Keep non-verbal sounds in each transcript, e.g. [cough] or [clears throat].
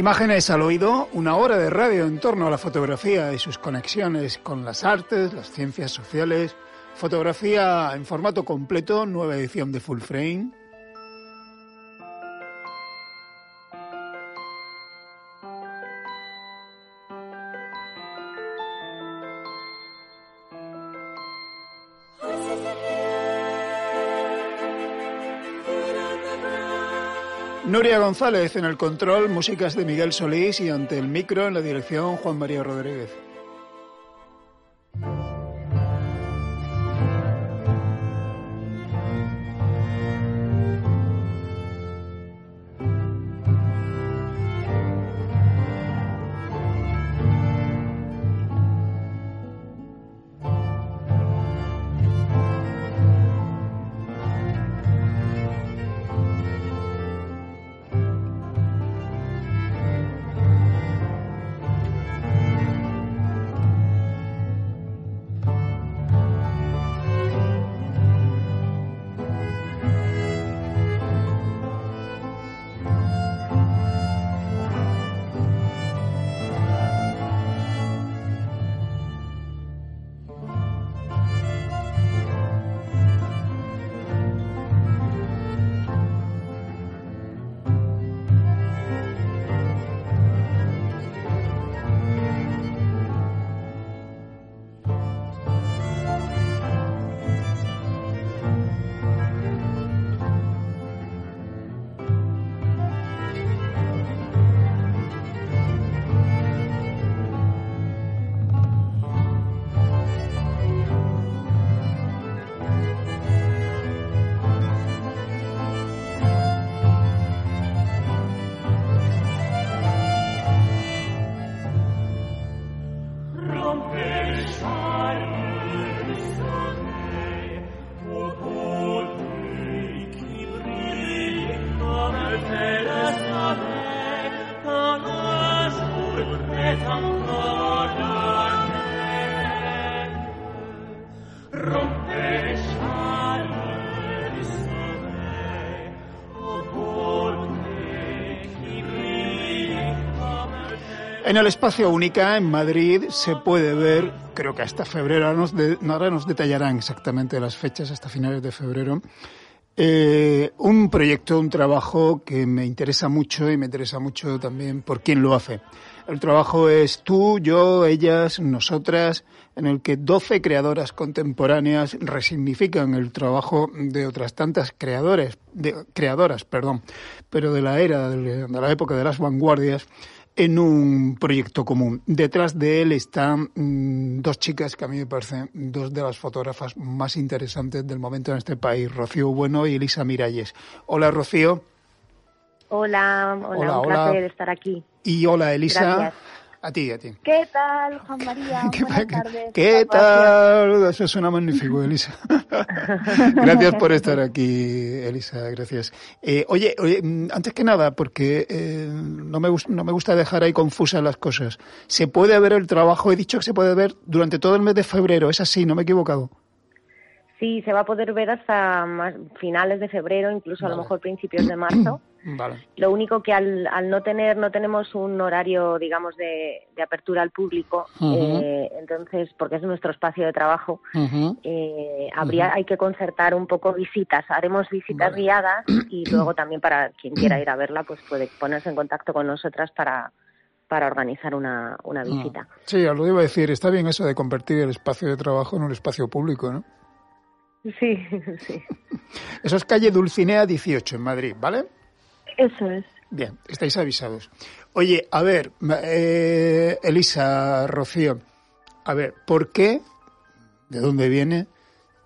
Imágenes al oído, una hora de radio en torno a la fotografía y sus conexiones con las artes, las ciencias sociales. Fotografía en formato completo, nueva edición de Full Frame. Nuria González en el control, músicas de Miguel Solís y ante el micro en la dirección Juan María Rodríguez. En el espacio Única, en Madrid, se puede ver, creo que hasta febrero, ahora nos, detallarán exactamente las fechas, hasta finales de febrero, eh, un proyecto, un trabajo que me interesa mucho y me interesa mucho también por quién lo hace. El trabajo es tú, yo, ellas, nosotras, en el que 12 creadoras contemporáneas resignifican el trabajo de otras tantas creadores, de, creadoras, perdón, pero de la era, de la época de las vanguardias, en un proyecto común. Detrás de él están mm, dos chicas que a mí me parecen dos de las fotógrafas más interesantes del momento en este país, Rocío Bueno y Elisa Miralles. Hola, Rocío. Hola, hola, un placer estar aquí. Y hola, Elisa. A ti, a ti. ¿Qué tal, Juan María? [laughs] Buenas tardes. ¿Qué tal? Eso suena magnífico, Elisa. [laughs] gracias por estar aquí, Elisa, gracias. Eh, oye, oye, mm, antes que nada, porque eh, no, me, no me gusta dejar ahí confusas las cosas. ¿Se puede ver el trabajo? He dicho que se puede ver durante todo el mes de febrero, ¿es así? ¿No me he equivocado? Sí, se va a poder ver hasta finales de febrero, incluso a lo mejor principios de marzo. [clears throat] Lo único que al, no tener, no tenemos un horario, digamos, de, apertura al público, eh, entonces, porque es nuestro espacio de trabajo, eh, habría, hay que concertar un poco visitas. Haremos visitas guiadas y [clears throat] luego también para quien quiera ir a verla, pues puede ponerse en contacto con nosotras para, para organizar una, una visita. Sí, lo iba a decir, está bien eso de convertir el espacio de trabajo en un espacio público, ¿no? Sí, [laughs] sí. Eso es calle Dulcinea 18 en Madrid, ¿vale? Eso es. Bien, estáis avisados. Oye, a ver, eh, Elisa, Rocío, a ver, ¿por qué, de dónde viene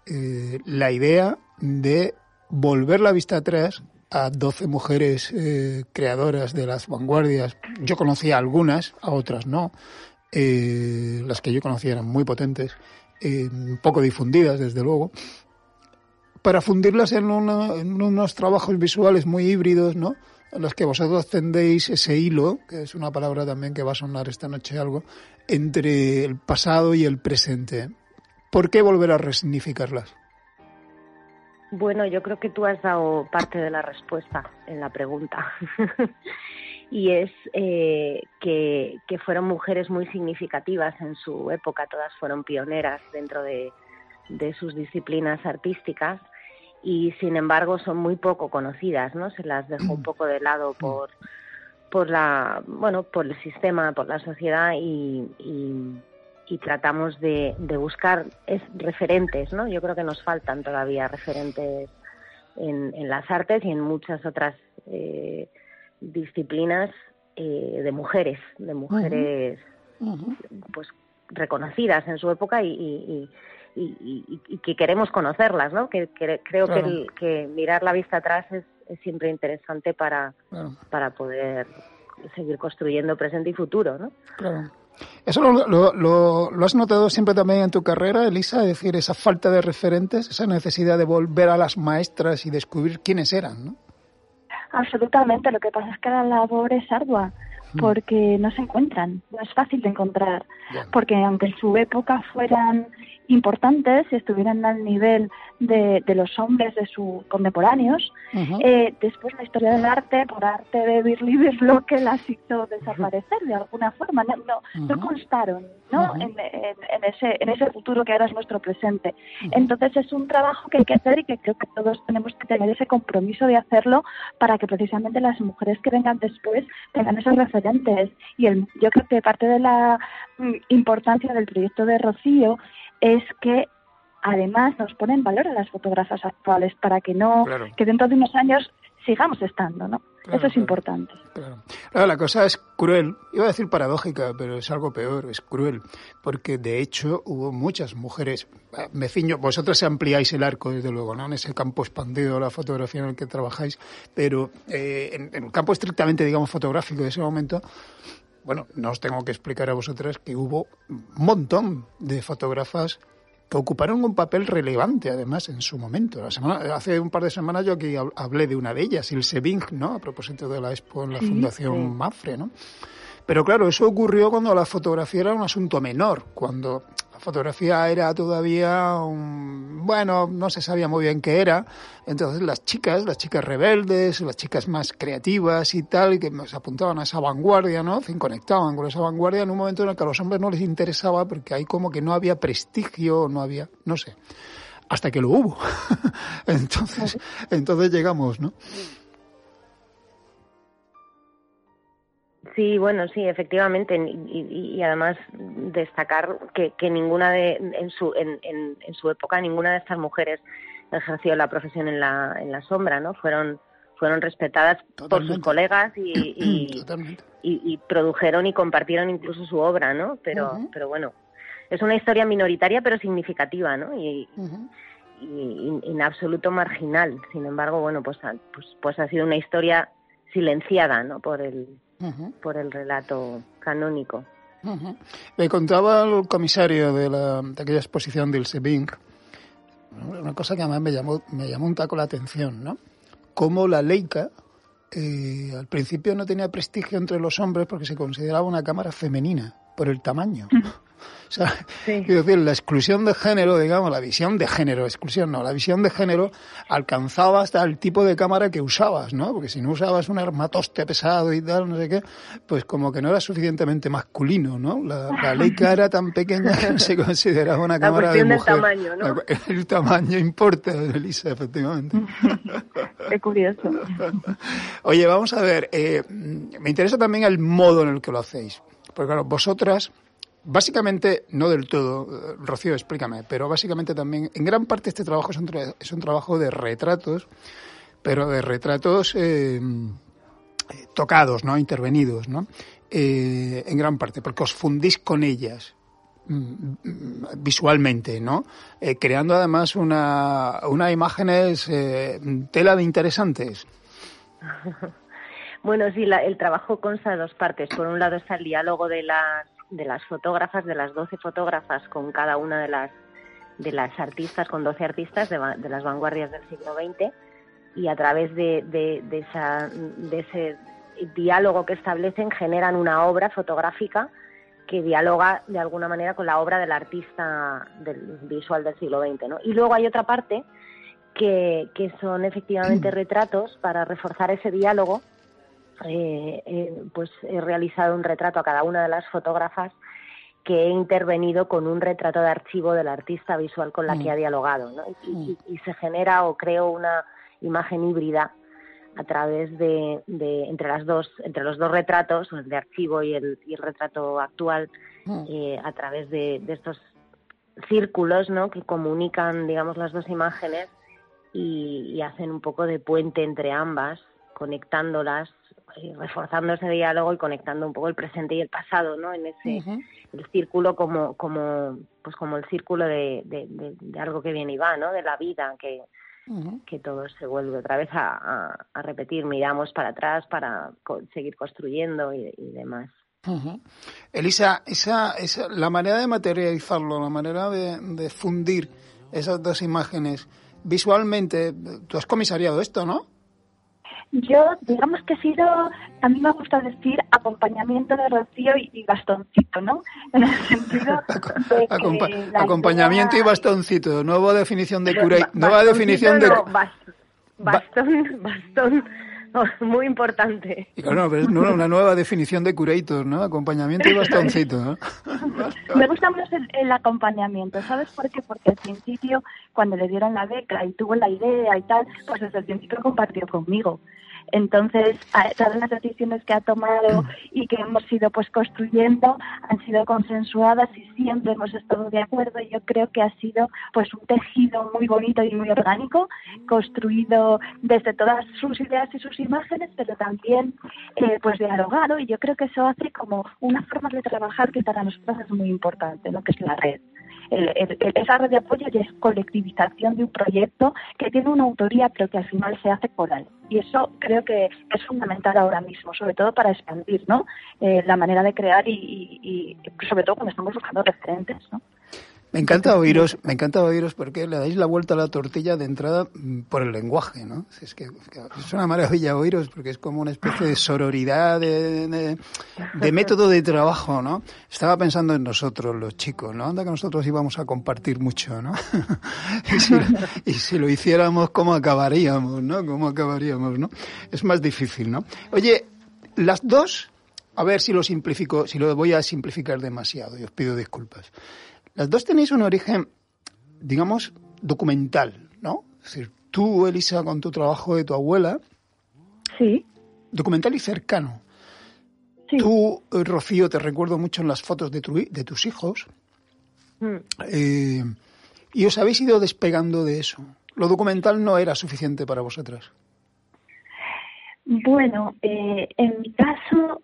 eh, la idea de volver la vista atrás a 12 mujeres eh, creadoras de las vanguardias. Yo conocía algunas, a otras no. Eh, las que yo conocía eran muy potentes, eh, poco difundidas, desde luego, para fundirlas en, en unos trabajos visuales muy híbridos, ¿no? en los que vosotros tendéis ese hilo, que es una palabra también que va a sonar esta noche algo, entre el pasado y el presente. ¿Por qué volver a resignificarlas? Bueno, yo creo que tú has dado parte de la respuesta en la pregunta. [laughs] y es eh, que, fueron mujeres muy significativas en su época, todas fueron pioneras dentro de, sus disciplinas artísticas y sin embargo son muy poco conocidas, ¿no? Se las dejó un poco de lado mm. por por la bueno por el sistema, por la sociedad y, y, tratamos de, de buscar es, referentes, ¿no? Yo creo que nos faltan todavía referentes en, en las artes y en muchas otras eh, disciplinas eh, de mujeres, de mujeres pues reconocidas en su época y, que queremos conocerlas, ¿no? Que, creo que, que, mirar la vista atrás es, siempre interesante para, para poder seguir construyendo presente y futuro, ¿no? Claro. ¿Eso lo, lo, lo, has notado siempre también en tu carrera, Elisa? Es decir, esa falta de referentes, esa necesidad de volver a las maestras y descubrir quiénes eran, ¿no? Absolutamente, lo que pasa es que la labor es ardua. Porque no se encuentran, no es fácil de encontrar, porque aunque en su época fueran importantes y estuvieran al nivel de, de los hombres de sus contemporáneos. eh, después la historia del arte, por arte de Birli que las hizo desaparecer de alguna forma, no, no, no constaron ¿no? en, en, ese, en ese futuro que ahora es nuestro presente. Entonces es un trabajo que hay que hacer y que creo que todos tenemos que tener ese compromiso de hacerlo para que precisamente las mujeres que vengan después tengan esos Y el, yo creo que parte de la mm, importancia del proyecto de Rocío es que además nos ponen valor a las fotógrafas actuales para que no, que dentro de unos años sigamos estando, ¿no? Eso es importante. Claro. la cosa es cruel, iba a decir paradójica, pero es algo peor, es cruel, porque de hecho hubo muchas mujeres, me ciño, vosotros ampliáis el arco, desde luego, ¿no? En ese campo expandido de la fotografía en el que trabajáis, pero eh, en, en el campo estrictamente, digamos, fotográfico de ese momento, bueno, no os tengo que explicar a vosotras que hubo un montón de fotógrafas que ocuparon un papel relevante, además, en su momento. La semana, hace un par de semanas yo aquí hablé de una de ellas, Ilse Bing, ¿no? A propósito de la expo en la Fundación Mafre, ¿no? Pero claro, eso ocurrió cuando la fotografía era un asunto menor, cuando fotografía era todavía un, bueno, no se sabía muy bien qué era. Entonces las chicas, las chicas rebeldes, las chicas más creativas y tal, que se apuntaban a esa vanguardia, ¿no? Se conectaban con esa vanguardia en un momento en el que a los hombres no les interesaba porque ahí como que no había prestigio, no había, no sé, hasta que lo hubo. [laughs] entonces, entonces llegamos, ¿no? Sí, bueno, sí, efectivamente, y, además destacar que, que ninguna de en su en, en, su época ninguna de estas mujeres ejerció la profesión en la en la sombra, ¿no? Fueron fueron respetadas por sus colegas [clears throat] y, y, produjeron y compartieron incluso su obra, ¿no? Pero pero bueno, es una historia minoritaria pero significativa, ¿no? Y, y, en absoluto marginal. Sin embargo, bueno, pues, pues, pues ha sido una historia silenciada, ¿no? Por el por el relato canónico. Me contaba el comisario de, la, de aquella exposición del Sebing, una cosa que además me llamó, me llamó un taco la atención, ¿no? Cómo la Leica eh, al principio no tenía prestigio entre los hombres porque se consideraba una cámara femenina por el tamaño. O sea, [laughs] quiero decir, la exclusión de género, digamos, la visión de género, exclusión no, la visión de género alcanzaba hasta el tipo de cámara que usabas, ¿no? Porque si no usabas un armatoste pesado y tal, no sé qué, pues como que no era suficientemente masculino, ¿no? La, la Leica era tan pequeña que se [laughs] consideraba una cámara de mujer. Del tamaño, ¿no? [laughs] El tamaño importa, Elisa, efectivamente. Qué curioso. Oye, vamos a ver, eh, me interesa también el modo en el que lo hacéis. Porque claro, vosotras Básicamente, no del todo, eh, Rocío, explícame, pero básicamente también, en gran parte este trabajo es un, es un trabajo de retratos, pero de retratos eh, tocados, ¿no? Intervenidos, ¿no? Eh, en gran parte, porque os fundís con ellas mm, visualmente, ¿no? creando además una, una imágenes tela de interesantes. [laughs] bueno, sí, el trabajo consta de dos partes. Por un lado está el diálogo de las, de las fotógrafas, de las 12 fotógrafas con cada una de las, de las artistas, con 12 artistas de, de las vanguardias del siglo XX. Y a través de, de, de, esa, de ese diálogo que establecen generan una obra fotográfica que dialoga de alguna manera con la obra del artista del visual del siglo XX. ¿no? Y luego hay otra parte que, que son efectivamente [clears throat] retratos para reforzar ese diálogo. Eh, eh, pues he realizado un retrato a cada una de las fotógrafas que he intervenido con un retrato de archivo del artista visual con la que ha dialogado ¿no? y, y, se genera o creo una imagen híbrida a través de, entre las dos entre los dos retratos el de archivo y el, retrato actual mm. eh, a través de, estos círculos no que comunican digamos las dos imágenes y, hacen un poco de puente entre ambas conectándolas reforzando ese diálogo y conectando un poco el presente y el pasado no en ese el círculo como como pues como el círculo de, de, algo que viene y va no de la vida que que todo se vuelve otra vez a, repetir, miramos para atrás para seguir construyendo y, demás. Elisa, esa, esa, la manera de materializarlo, la manera de, fundir esas dos imágenes visualmente, tú has comisariado esto, ¿no? Yo, digamos que he sido, a mí me gusta decir acompañamiento de Rocío y, bastoncito, ¿no? En el sentido [laughs] de acompañamiento y bastoncito, nueva definición de cura, nueva definición de bastón, bastón, [laughs] muy importante. Claro, pero es una nueva definición de curator, ¿no? Acompañamiento y bastoncito, ¿no? [laughs] Me gusta más el, el, acompañamiento, ¿sabes por qué? Porque al principio, cuando le dieron la beca y tuvo la idea y tal, pues desde el principio compartió conmigo. Entonces, todas las decisiones que ha tomado y que hemos ido pues construyendo han sido consensuadas y siempre hemos estado de acuerdo. Yo creo que ha sido pues un tejido muy bonito y muy orgánico, construido desde todas sus ideas y sus imágenes, pero también eh, pues dialogado. Y yo creo que eso hace como una forma de trabajar que para nosotros es muy importante, lo que es la red esa red de apoyo y es colectivización de un proyecto que tiene una autoría pero que al final se hace coral. Y eso creo que es fundamental ahora mismo, sobre todo para expandir ¿no? Eh, la manera de crear y, y, sobre todo cuando estamos buscando referentes. ¿no? Me encanta oíros, me encanta oíros porque le dais la vuelta a la tortilla de entrada mm, por el lenguaje, ¿no? Es que es una maravilla oíros porque es como una especie de sororidad, de, método de trabajo, ¿no? Estaba pensando en nosotros, los chicos, ¿no? Anda que nosotros íbamos a compartir mucho, ¿no? [laughs] y, si, lo hiciéramos, ¿cómo acabaríamos, no? ¿Cómo acabaríamos, no? Es más difícil, ¿no? Oye, las dos, a ver si lo simplifico, si lo voy a simplificar demasiado, y os pido disculpas. Las dos tenéis un origen, digamos, documental, ¿no? Es decir, tú, Elisa, con tu trabajo de tu abuela. Sí. Documental y cercano. Sí. Tú, eh, Rocío, te recuerdo mucho en las fotos de, de tus hijos. Mm. Eh, y os habéis ido despegando de eso. ¿Lo documental no era suficiente para vosotras? Bueno, eh, en mi caso,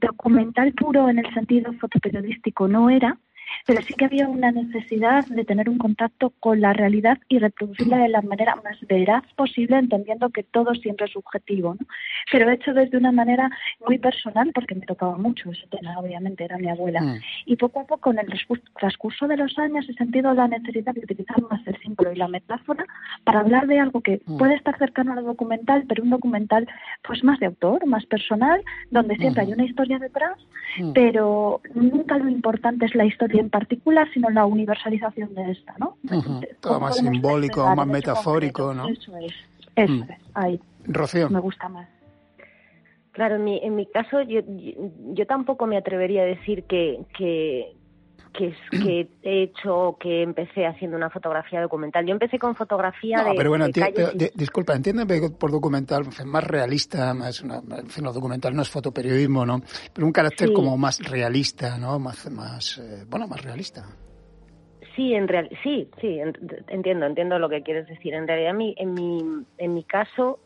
documental puro en el sentido fotoperiodístico no era, pero sí que había una necesidad de tener un contacto con la realidad y reproducirla de la manera más veraz posible, entendiendo que todo siempre es subjetivo, ¿no? Pero hecho desde una manera muy personal, porque me tocaba mucho ese tema, obviamente, era mi abuela. Mm. Y poco a poco, en el transcurso de los años, he sentido la necesidad de utilizar más el símbolo y la metáfora para hablar de algo que mm. puede estar cercano al documental, pero un documental pues más de autor, más personal, donde siempre hay una historia detrás, mm. pero nunca lo importante es la historia en particular, sino la universalización de esta, ¿no? Todo más simbólico, más metafórico, ¿no? Eso es, eso mm. es, ahí. Rocío. Me gusta más. Claro, en mi, en mi caso yo, yo, tampoco me atrevería a decir que, que, que, que he hecho que empecé haciendo una fotografía documental. Yo empecé con fotografía no, pero bueno, disculpa, entiéndeme por documental, más realista, más, en fin, lo documental no es fotoperiodismo, ¿no? Pero un carácter como más realista, ¿no? Más, más eh, bueno, más realista. Sí, en real, sí, sí, entiendo, entiendo lo que quieres decir. En realidad, mi, en mi, en mi caso,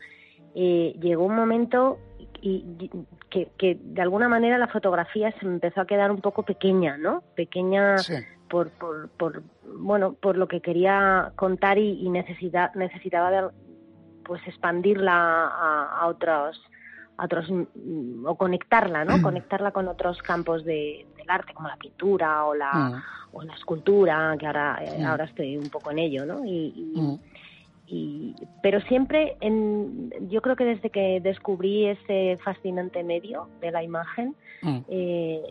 eh, llegó un momento y, que, que, de alguna manera la fotografía se empezó a quedar un poco pequeña, ¿no? Pequeña por, por, por, bueno, por lo que quería contar y, necesitaba de, pues expandirla a, a otros otros mm, o conectarla, ¿no? conectarla con otros campos de, del arte como la pintura o la, mm. o la escultura, que ahora, eh, ahora estoy un poco en ello, ¿no? Y, y, pero siempre, en, yo creo que desde que descubrí ese fascinante medio de la imagen, eh,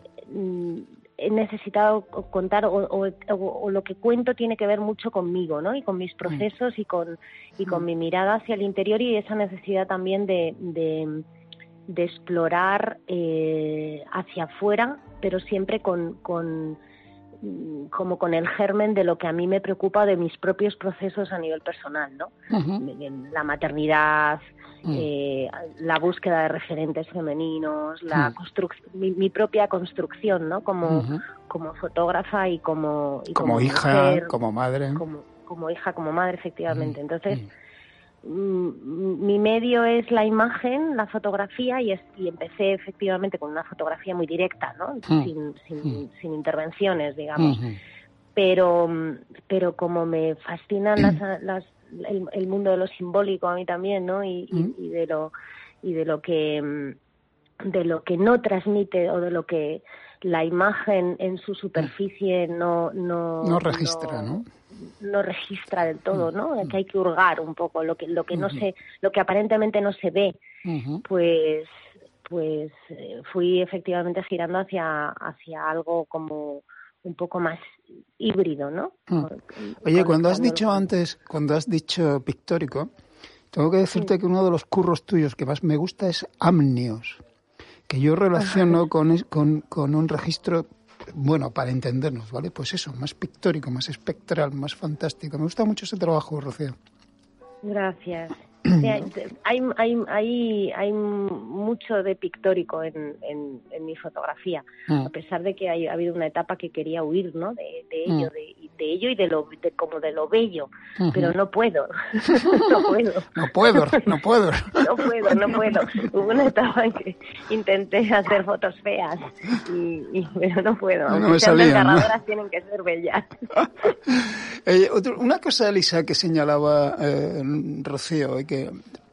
he necesitado contar o, lo que cuento tiene que ver mucho conmigo, ¿no? Y con mis procesos y con y con mi mirada hacia el interior y esa necesidad también de de explorar eh, hacia afuera, pero siempre con, con, mm, como con el germen de lo que a mí me preocupa de mis propios procesos a nivel personal, ¿no? La maternidad, mm. eh, la búsqueda de referentes femeninos, la mm. mi, propia construcción, ¿no? Como, como fotógrafa y como... como, hija, como madre. Como, como hija, como madre, efectivamente. Entonces Mm, mi medio es la imagen, la fotografía y, empecé efectivamente con una fotografía muy directa, ¿no? Hmm. Sin, hmm. sin, intervenciones, digamos. Pero, pero como me fascinan las, [clears throat] las, el, mundo de lo simbólico a mí también, ¿no? Y, y, de lo y de lo que de lo que no transmite o de lo que la imagen en su superficie no no, no registra, ¿no? No registra del todo, ¿no? Mm. Que hay que hurgar un poco lo que lo que no se lo que aparentemente no se ve. Pues pues eh, fui efectivamente girando hacia hacia algo como un poco más híbrido, ¿no? Mm. Oye, cuando has dicho antes, cuando has dicho pictórico, tengo que decirte que uno de los curros tuyos que más me gusta es Amnios, que yo relaciono con, con, con un registro bueno, para entendernos, ¿vale? Pues eso, más pictórico, más espectral, más fantástico. Me gusta mucho ese trabajo, Rocío. Gracias. Hay, hay, hay, hay mucho de pictórico en, en, mi fotografía, mm. a pesar de que ha habido una etapa que quería huir ¿no? de, ello, mm. de, de, ello y de lo de, como de lo bello, pero no puedo, [laughs] no puedo. no puedo, no puedo. no puedo, no puedo. Hubo una etapa en que intenté hacer fotos feas, y, pero no puedo. No, me salían, ¿no? tienen que ser bellas. [laughs] eh, una cosa, Elisa, que señalaba eh, Rocío, que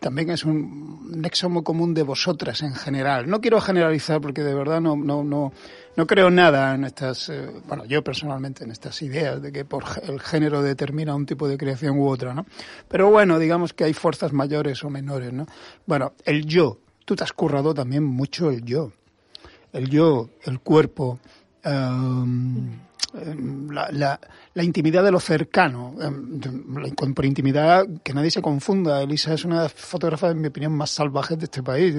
también es un nexo muy común de vosotras en general. No quiero generalizar porque de verdad no, no, no, no creo nada en estas, eh, bueno, yo personalmente en estas ideas de que por el género determina un tipo de creación u otra, ¿no? Pero bueno, digamos que hay fuerzas mayores o menores, ¿no? Bueno, el yo. Tú te has currado también mucho el yo. El yo, el cuerpo, em, la, la, la intimidad de lo cercano. Em, por intimidad, que nadie se confunda. Elisa es una fotógrafa, en mi opinión, más salvaje de este país.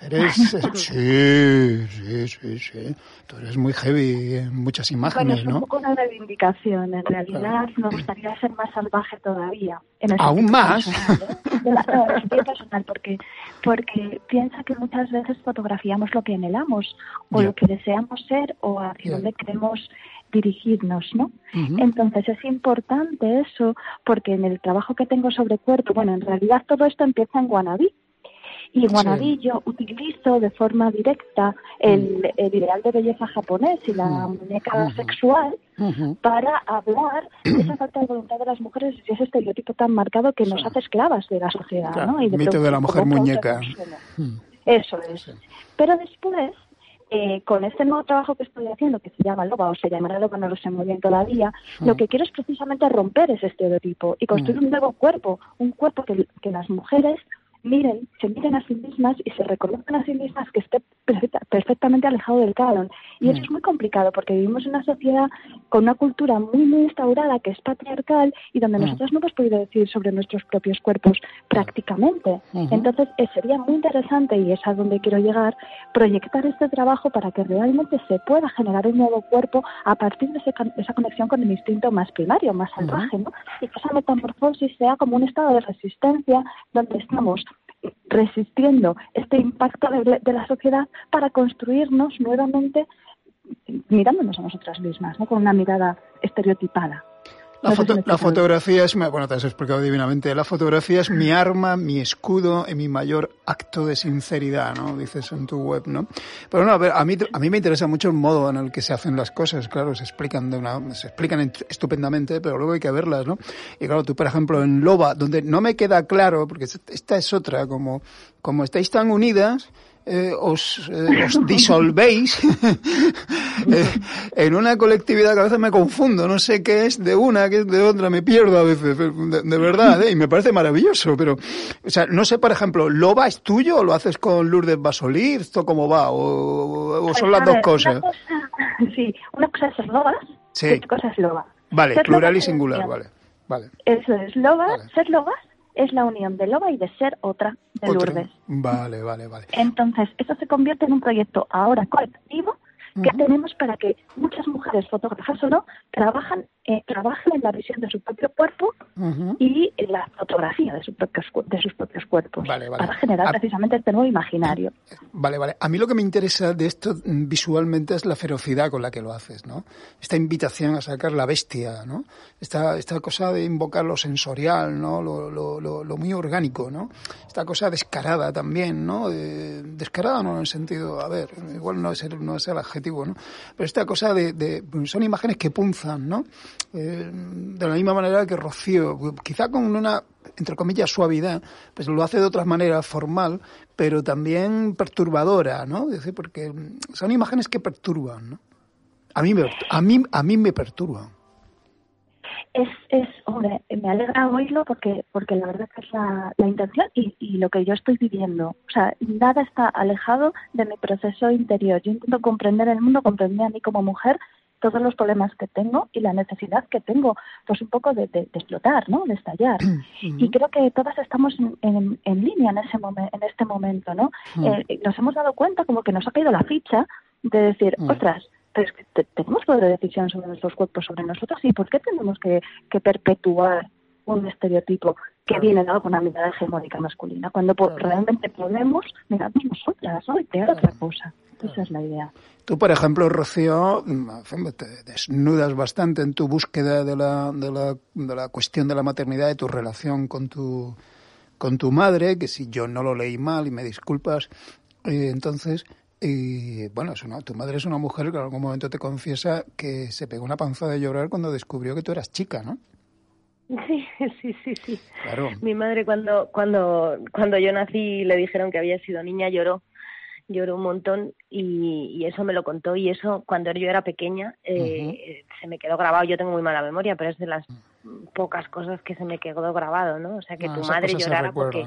Eres. [laughs] sí, sí, sí, sí. Tú eres muy heavy en muchas imágenes, bueno, es un poco una reivindicación. En realidad, me gustaría ser más salvaje todavía. ¿Aún más? ¿eh? De la, no, personal, porque, porque piensa que muchas veces fotografiamos lo que anhelamos, o lo que deseamos ser, o hacia donde queremos dirigirnos, ¿no? Entonces es importante eso porque en el trabajo que tengo sobre cuerpo, bueno, en realidad todo esto empieza en Guanabí. Y en Guanabí yo utilizo de forma directa el, mm. ideal de belleza japonés y la mm. muñeca sexual para hablar de esa [clears throat] falta de voluntad de las mujeres y ese estereotipo tan marcado que nos hace esclavas de la sociedad. ¿no? Y de mito de la mujer muñeca. Mm. Eso es. Pero después eh, con este nuevo trabajo que estoy haciendo, que se llama Loba o se llamará Loba, no lo sé muy bien todavía, lo que quiero es precisamente romper ese estereotipo y construir un nuevo cuerpo, un cuerpo que, que las mujeres miren, se miren a sí mismas y se reconozcan a sí mismas que esté perfectamente alejado del canon. Y eso mm. es muy complicado porque vivimos en una sociedad con una cultura muy, muy instaurada que es patriarcal y donde mm. nosotros no hemos podido decir sobre nuestros propios cuerpos prácticamente. Entonces, eh, sería muy interesante, y es a donde quiero llegar, proyectar este trabajo para que realmente se pueda generar un nuevo cuerpo a partir de, esa conexión con el instinto más primario, más salvaje, ¿no? Y que esa metamorfosis sea como un estado de resistencia donde estamos resistiendo este impacto de, la sociedad para construirnos nuevamente mirándonos a nosotras mismas, ¿no? con una mirada estereotipada. La, fotografía es, bueno, te has explicado divinamente, la fotografía es mi arma, mi escudo y mi mayor acto de sinceridad, ¿no? Dices en tu web, ¿no? Pero no, a ver, a mí, a mí me interesa mucho el modo en el que se hacen las cosas, claro, se explican de una, se explican estupendamente, pero luego hay que verlas, ¿no? Y claro, tú, por ejemplo, en Loba, donde no me queda claro, porque esta es otra, como, como estáis tan unidas, eh, os, eh, os, disolvéis [laughs] eh, en una colectividad que a veces me confundo, no sé qué es de una, qué es de otra, me pierdo a veces, de, verdad, y me parece maravilloso, pero, o sea, no sé, por ejemplo, ¿Loba es tuyo o lo haces con Lourdes Basolí? ¿Esto cómo va? ¿O, son las dos cosas? sí, una cosa es ser Loba, sí. otra cosa es Loba. Vale, plural y singular, vale. Vale. Eso es, Loba, ser Lobas es la unión de Loba y de ser otra de Lourdes. Vale, vale, vale. Entonces, eso se convierte en un proyecto ahora colectivo que tenemos para que muchas mujeres, fotógrafas o no, trabajan, eh, trabajen en la visión de su propio cuerpo y en la fotografía de, sus propios, de sus propios cuerpos, para generar precisamente este nuevo imaginario. Vale, vale. A mí lo que me interesa de esto mm, visualmente es la ferocidad con la que lo haces, ¿no? Esta invitación a sacar la bestia, ¿no? Esta, esta cosa de invocar lo sensorial, ¿no? Lo, lo, lo, muy orgánico, ¿no? Esta cosa descarada también, ¿no? descarada no en el sentido, a ver, igual no es el, no es el adjetivo pero esta cosa de, son imágenes que punzan, ¿no? Eh, de la misma manera que Rocío, quizá con una entre comillas suavidad, pues lo hace de otra manera formal, pero también perturbadora, ¿no? Porque son imágenes que perturban, ¿no? A mí me, a mí, a mí me perturban es, es, hombre, me alegra oírlo porque, porque la verdad que es la, la intención y, y, lo que yo estoy viviendo. O sea, nada está alejado de mi proceso interior. Yo intento comprender el mundo, comprender a mí como mujer todos los problemas que tengo y la necesidad que tengo, pues un poco de, de, explotar, ¿no? De estallar. Y creo que todas estamos en, en, línea en ese momento, en este momento, ¿no? Eh, nos hemos dado cuenta como que nos ha caído la ficha de decir, otras, es que tenemos poder de decisión sobre nuestros cuerpos, sobre nosotros, y ¿por qué tenemos que, perpetuar un estereotipo que viene dado con una mirada hegemónica masculina, cuando realmente podemos mirarnos nosotras ¿no? y crear otra cosa. Esa es la idea. Tú, por ejemplo, Rocío, mm, te desnudas bastante en tu búsqueda de la, de la, de la cuestión de la maternidad, de tu relación con tu, con tu madre, que si yo no lo leí mal y me disculpas, eh, entonces y bueno, tu madre es una mujer que en algún momento te confiesa que se pegó una panza de llorar cuando descubrió que tú eras chica, ¿no? Sí, [laughs] sí, sí, sí. Claro. Mi madre cuando, cuando, cuando yo nací le dijeron que había sido niña lloró, lloró un montón y, eso me lo contó y eso cuando yo era pequeña eh, se me quedó grabado. Yo tengo muy mala memoria, pero es de las pocas cosas que se me quedó grabado, ¿no? O sea que tu madre llorara porque,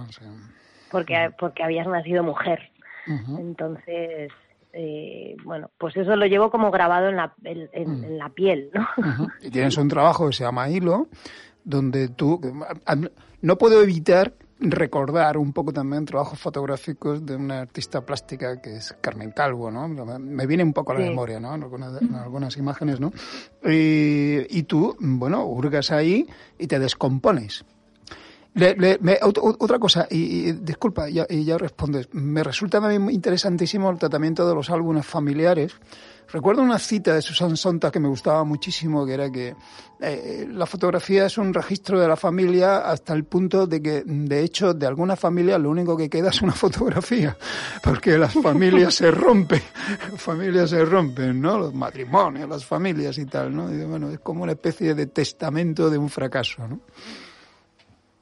porque, porque habías nacido mujer. Entonces, eh, bueno, pues eso lo llevo como grabado en la, en, la piel, ¿no? [laughs] Y tienes un trabajo que se llama Hilo, donde tú... No puedo evitar recordar un poco también trabajos fotográficos de una artista plástica que es Carmen Calvo, ¿no? Me viene un poco a la memoria, ¿no? En algunas, imágenes, ¿no? Y, y, tú, bueno, hurgas ahí y te descompones. Le, otra cosa, y, disculpa, y ya respondes. Me resulta también interesantísimo el tratamiento de los álbumes familiares. Recuerdo una cita de Susan Sontag que me gustaba muchísimo, que era que eh, la fotografía es un registro de la familia hasta el punto de que, de hecho, de alguna familia lo único que queda es una [laughs] fotografía, porque las familias se rompen, [laughs] familias se rompen, ¿no? Los matrimonios, las familias y tal, ¿no? Bueno, es como una especie de testamento de un fracaso, ¿no?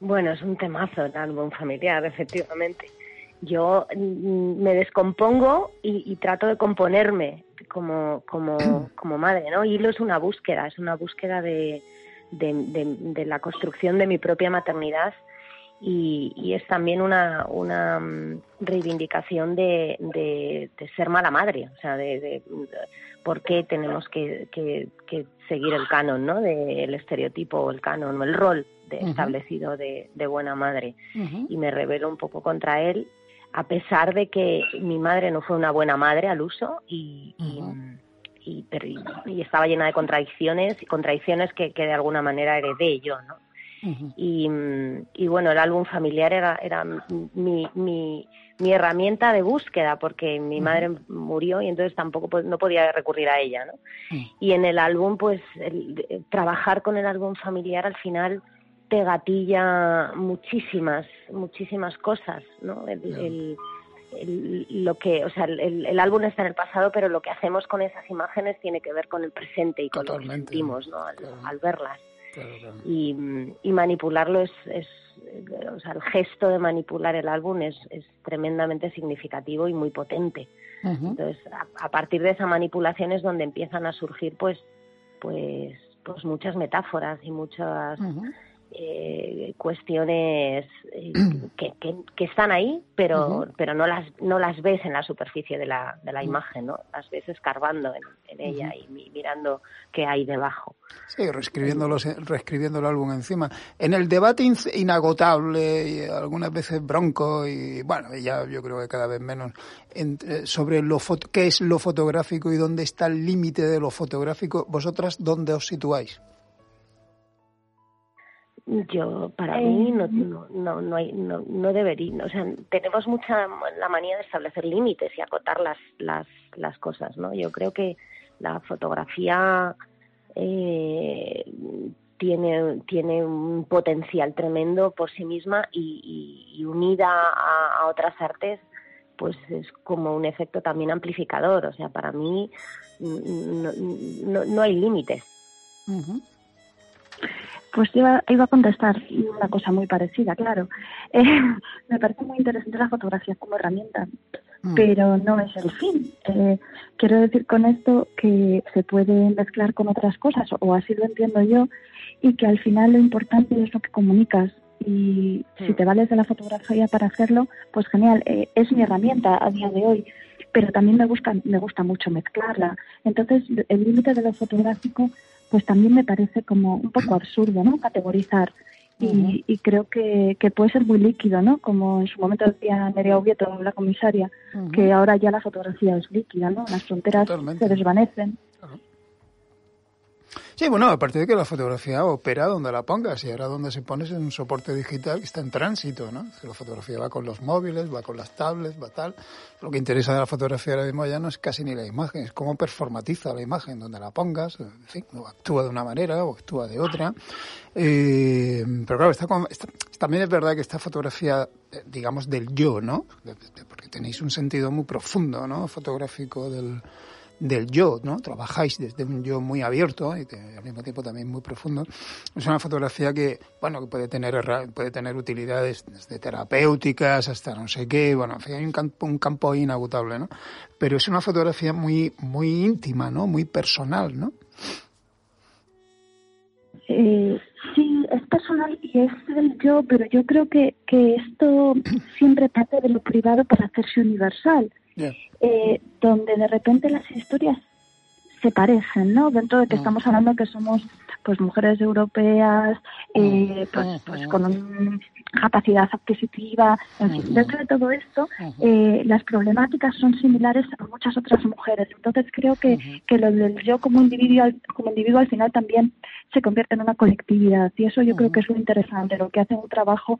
Bueno, es un temazo el álbum familiar, efectivamente. Yo mm, me descompongo y, trato de componerme como, como, [clears throat] como madre, ¿no? Hilo es una búsqueda, es una búsqueda de, de, la construcción de mi propia maternidad y, es también una, una mm, reivindicación de, de, ser mala madre, o sea, de, por qué tenemos que, que, que, seguir el canon, ¿no? Del estereotipo, el canon, el rol establecido de, buena madre. Y me rebelo un poco contra él a pesar de que mi madre no fue una buena madre al uso y, y, estaba llena de contradicciones y contradicciones que, que, de alguna manera heredé yo, ¿no? y, y, bueno, el álbum familiar era, era mi, mi, mi herramienta de búsqueda porque mi madre murió y entonces tampoco no podía recurrir a ella, ¿no? Y en el álbum, pues, trabajar con el álbum familiar al final te gatilla muchísimas, muchísimas cosas, ¿no? El, lo que, o sea, el, álbum está en el pasado, pero lo que hacemos con esas imágenes tiene que ver con el presente y con lo que sentimos, ¿no? Al, verlas. Y, y, manipularlo es, es, o sea, el gesto de manipular el álbum es, es tremendamente significativo y muy potente. Entonces, a, partir de esa manipulación es donde empiezan a surgir, pues, pues, pues muchas metáforas y muchas eh, cuestiones eh, [clears throat] que, que, están ahí, pero, pero no, las, no las ves en la superficie de la, de la imagen, ¿no? Las ves escarbando en, ella y mirando qué hay debajo. Sí, reescribiendo, reescribiendo el álbum encima. En el debate inagotable, y algunas veces bronco, y bueno, ya yo creo que cada vez menos, sobre lo qué es lo fotográfico y dónde está el límite de lo fotográfico, ¿vosotras dónde os situáis? Yo, para mí, no, no, no, no, hay, no, no debería, o sea, tenemos mucha la manía de establecer límites y acotar las, las, las cosas, ¿no? Yo creo que la fotografía eh, tiene, tiene un potencial tremendo por sí misma y, y, unida a, otras artes, pues es como un efecto también amplificador. O sea, para mí no, no, no hay límites. Pues iba, iba a contestar una cosa muy parecida, claro. [laughs] Eh, me parece muy interesante la fotografía como herramienta, mm. pero no es el fin. Eh, quiero decir con esto que se puede mezclar con otras cosas, o así lo entiendo yo, y que al final lo importante es lo que comunicas. Y si te vales de la fotografía para hacerlo, pues genial, eh, es mi herramienta a día de hoy pero también me gusta, me gusta mucho mezclarla. Entonces, el límite de lo fotográfico pues también me parece como un poco absurdo, ¿no? Categorizar. Y, creo que, puede ser muy líquido, ¿no? Como en su momento decía Nerea Ubieto, la comisaria, que ahora ya la fotografía es líquida, ¿no? Las fronteras se desvanecen. Sí, bueno, aparte de que la fotografía opera donde la pongas y ahora donde se pone es un soporte digital que está en tránsito, ¿no? La fotografía va con los móviles, va con las tablets, va tal. Lo que interesa de la fotografía ahora mismo ya no es casi ni la imagen, es cómo performatiza la imagen donde la pongas, en fin, o actúa de una manera o actúa de otra. Eh, pero claro, está, también es verdad que esta fotografía, eh, digamos, del yo, ¿no? Porque tenéis un sentido muy profundo, ¿no? Fotográfico del del yo, ¿no? Trabajáis desde un yo muy abierto y al mismo tiempo también muy profundo. Es una fotografía que, bueno, que puede tener puede tener utilidades desde terapéuticas hasta no sé qué, bueno, hay un campo, un campo inagotable, ¿no? Pero es una fotografía muy muy íntima, ¿no? Muy personal, ¿no? Eh, sí, es personal y es el yo, pero yo creo que, que esto siempre parte de lo privado para hacerse universal. Eh, donde de repente las historias se parecen, ¿no? Dentro de que estamos hablando que somos pues mujeres europeas, eh, pues, pues, con una capacidad adquisitiva, en fin, dentro de todo esto, eh, las problemáticas son similares a muchas otras mujeres. Entonces creo que, que lo del yo como individuo, como individuo al final también se convierte en una colectividad y eso yo creo que es lo interesante, lo que hace un trabajo,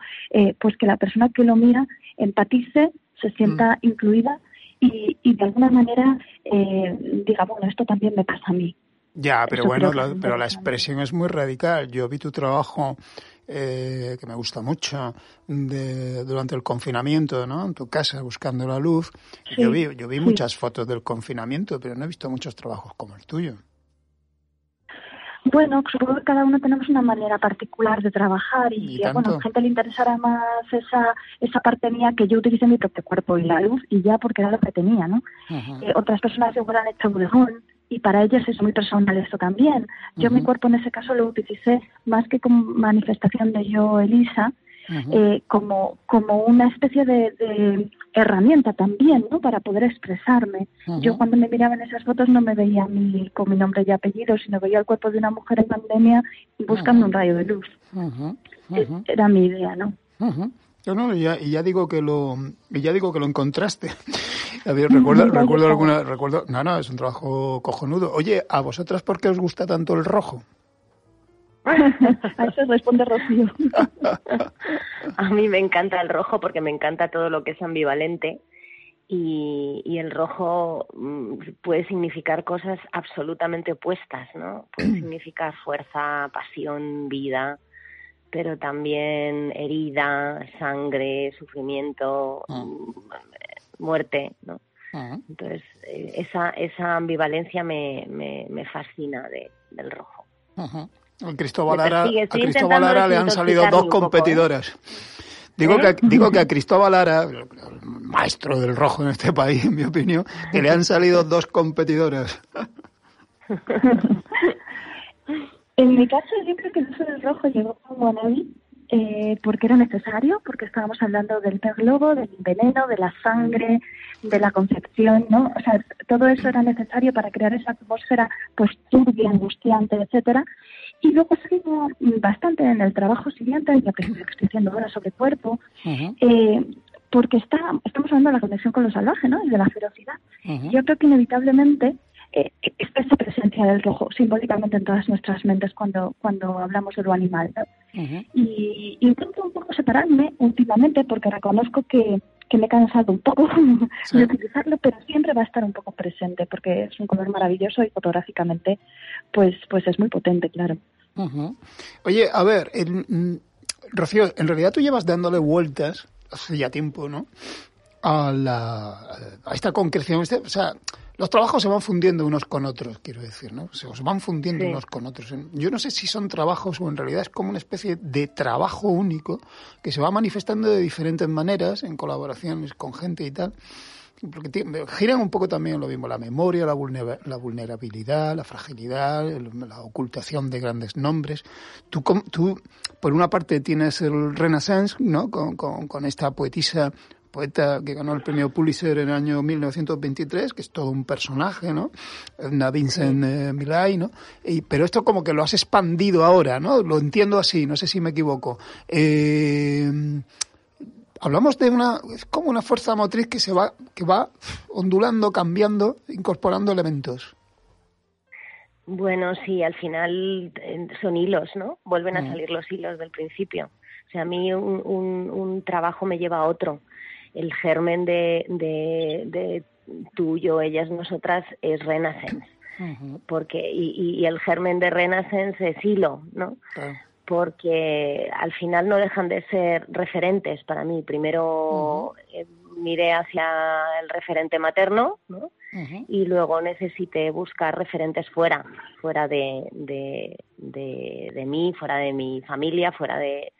pues que la persona que lo mira empatice, se sienta incluida y, y de alguna manera eh, diga, bueno, esto también me pasa a mí. Ya, pero bueno, pero la expresión es muy radical. Yo vi tu trabajo eh, que me gusta mucho de, durante el confinamiento, ¿no? En tu casa buscando la luz. yo vi, yo vi muchas fotos del confinamiento, pero no he visto muchos trabajos como el tuyo. Bueno, supongo que cada uno tenemos una manera particular de trabajar y, bueno, a gente le interesará más esa, esa parte mía que yo utilicé mi propio cuerpo y la luz y ya porque era lo que tenía, ¿no? Eh, otras personas igual han hecho bodegón y para ellas es muy personal esto también. Yo mi cuerpo en ese caso lo utilicé más que como manifestación de yo, Elisa, eh, como, como una especie de, herramienta también, ¿no? Para poder expresarme. Yo cuando me miraba en esas fotos no me veía a mí con mi nombre y apellido, sino veía el cuerpo de una mujer en pandemia buscando un rayo de luz. E, era mi idea, ¿no? Yo no, y ya, y ya digo que lo, y ya digo que lo encontraste. [laughs] [laughs] recuerdo, recuerdo alguna, recuerdo, no, no, es un trabajo cojonudo. Oye, ¿a vosotras por qué os gusta tanto el rojo? [laughs] A eso responde Rocío. A mí me encanta el rojo porque me encanta todo lo que es ambivalente y, y, el rojo mm, puede significar cosas absolutamente opuestas, ¿no? Puede significar fuerza, pasión, vida, pero también herida, sangre, sufrimiento, mm, muerte, ¿no? Entonces, eh, esa, esa ambivalencia me, me, me fascina de, del rojo. A Cristóbal Lara, a Cristóbal Lara le han salido dos ¿eh? competidoras. Digo, que, ¿Eh? digo que a Cristóbal Lara, el maestro del rojo en este país, en mi opinión, que le han salido dos competidoras. [laughs] En mi caso, yo creo que el uso del rojo llegó como a nadie eh, porque era necesario, porque estábamos hablando del pez globo, del veneno, de la sangre, de la concepción, ¿no? O sea, todo eso era necesario para crear esa atmósfera pues turbia, angustiante, etcétera. Y luego sido bastante en el trabajo siguiente, ya que estoy haciendo ahora sobre cuerpo, eh, porque está, estamos hablando de la conexión con lo salvaje, ¿no? Y de la ferocidad. Yo creo que inevitablemente eh, está esa presencia del rojo simbólicamente en todas nuestras mentes cuando, cuando hablamos de lo animal. Y, intento un poco separarme últimamente porque reconozco que, que me he cansado un poco [laughs] de utilizarlo, pero siempre va a estar un poco presente porque es un color maravilloso y fotográficamente pues, pues es muy potente, claro. Oye, a ver, Rocío, en realidad tú llevas dándole vueltas hace ya tiempo, ¿no? A, la, a esta concreción, este, o sea, los trabajos se van fundiendo unos con otros, quiero decir, ¿no? Se van fundiendo unos con otros. Yo no sé si son trabajos o en realidad es como una especie de trabajo único que se va manifestando de diferentes maneras en colaboraciones con gente y tal. Porque giran un poco también lo mismo, la memoria, la, vulnerabilidad, la fragilidad, la ocultación de grandes nombres. Tú, tú, por una parte, tienes el Renaissance, ¿no? Con, con, con esta poetisa poeta que ganó el premio Pulitzer en el año 1923, que es todo un personaje, ¿no? Una Vincent eh, Millay, ¿no? Y, pero esto como que lo has expandido ahora, ¿no? Lo entiendo así, no sé si me equivoco. Eh, hablamos de una, es como una fuerza motriz que se va, que va ondulando, cambiando, incorporando elementos. Bueno, sí, al final eh, son hilos, ¿no? Vuelven a mm. salir los hilos del principio. O sea, a mí un, un, un trabajo me lleva a otro el germen de, de, tuyo, ellas, nosotras es Renaissance. Porque, y, el germen de Renaissance es hilo, ¿no? Porque al final no dejan de ser referentes para mí. Primero eh, miré hacia el referente materno, ¿no? Y luego necesité buscar referentes fuera, fuera de, de, de mí, fuera de mi familia, fuera de,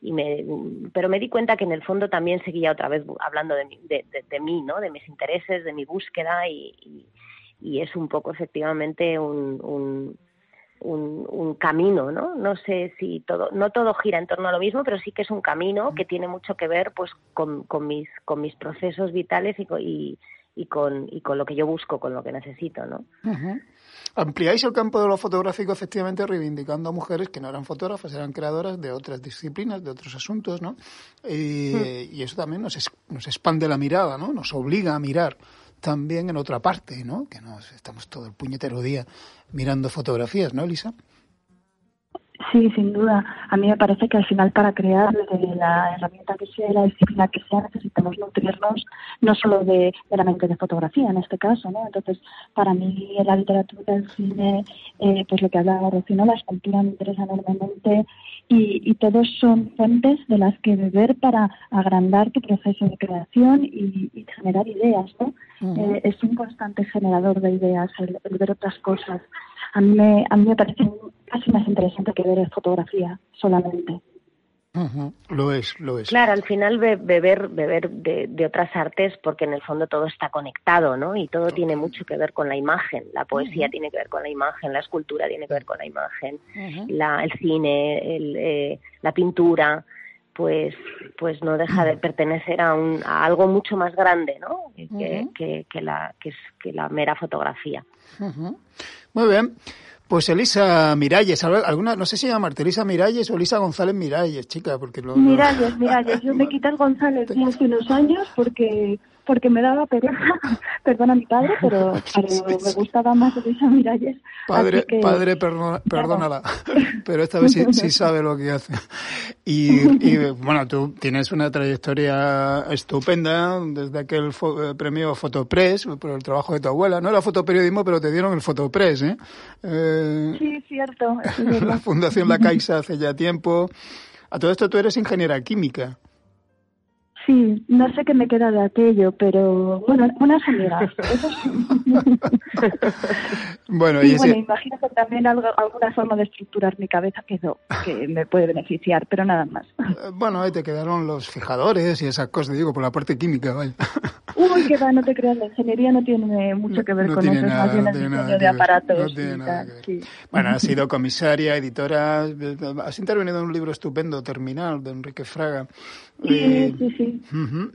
y me, pero me di cuenta que en el fondo también seguía otra vez hablando de, de, de, mí, ¿no? de mis intereses, de mi búsqueda y, y, es un poco efectivamente un, un, un, camino, ¿no? No sé si todo, no todo gira en torno a lo mismo, pero sí que es un camino que tiene mucho que ver pues con, con mis, con mis procesos vitales y, y, y, con, y con lo que yo busco, con lo que necesito, ¿no? Ampliáis el campo de lo fotográfico efectivamente reivindicando a mujeres que no eran fotógrafas, eran creadoras de otras disciplinas, de otros asuntos, ¿no? Y, hmm. y eso también nos, nos expande la mirada, ¿no? Nos obliga a mirar también en otra parte, ¿no? Que nos estamos todo el puñetero día mirando fotografías, ¿no, Elisa? Sí, sin duda. A mí me parece que al final para crear la herramienta que sea, la disciplina que sea, necesitamos nutrirnos no solo de, de la mente de fotografía en este caso, ¿no? Entonces, para mí la literatura, el cine, eh, pues lo que hablaba Rocino, la escultura me interesa enormemente y, y todos son fuentes de las que beber para agrandar tu proceso de creación y, y generar ideas, ¿no? eh, es un constante generador de ideas el, el ver otras cosas. A mí me, a mí me parece casi más interesante que ver fotografía solamente. Lo es, lo es. Claro, al final beber, beber de, otras artes porque en el fondo todo está conectado, ¿no? Y todo tiene mucho que ver con la imagen. La poesía tiene que ver con la imagen, la escultura tiene que ver con la imagen, la, el cine, el, eh, la pintura, pues, pues no deja de pertenecer a, un, a algo mucho más grande, ¿no? Que, que, que, la, que, es, que la mera fotografía. Muy bien. Pues Elisa Miralles, alguna, no sé si llama Elisa Miralles o Elisa González Miralles, chica, porque Miralles, Miralles. Yo me [laughs] quité el González hace unos años porque porque me daba pereza, [laughs] perdona a mi padre, pero, me gustaba más Elisa Miralles. Padre, padre perdónala, [laughs] pero esta vez sí, sabe lo que hace. Y, bueno, tú tienes una trayectoria estupenda desde aquel eh, premio Fotopress por el trabajo de tu abuela. No era fotoperiodismo, pero te dieron el Fotopress, ¿eh? eh sí, cierto. [laughs] la Fundación La Caixa hace ya tiempo. A todo esto tú eres ingeniera química. Sí, no sé qué me queda de aquello, pero bueno, unas [laughs] amigas. bueno, y, bueno, imagino que también alguna forma de estructurar mi cabeza que, que me puede beneficiar, pero nada más. Eh, bueno, ahí te quedaron los fijadores y esas cosas, digo, por la parte química, vaya. Uy, que va, no te creas, la ingeniería no tiene mucho que ver con eso, más bien el diseño de aparatos. Bueno, has sido comisaria, editora, has intervenido en un libro estupendo, Terminal, de Enrique Fraga. Sí, eh, sí, sí.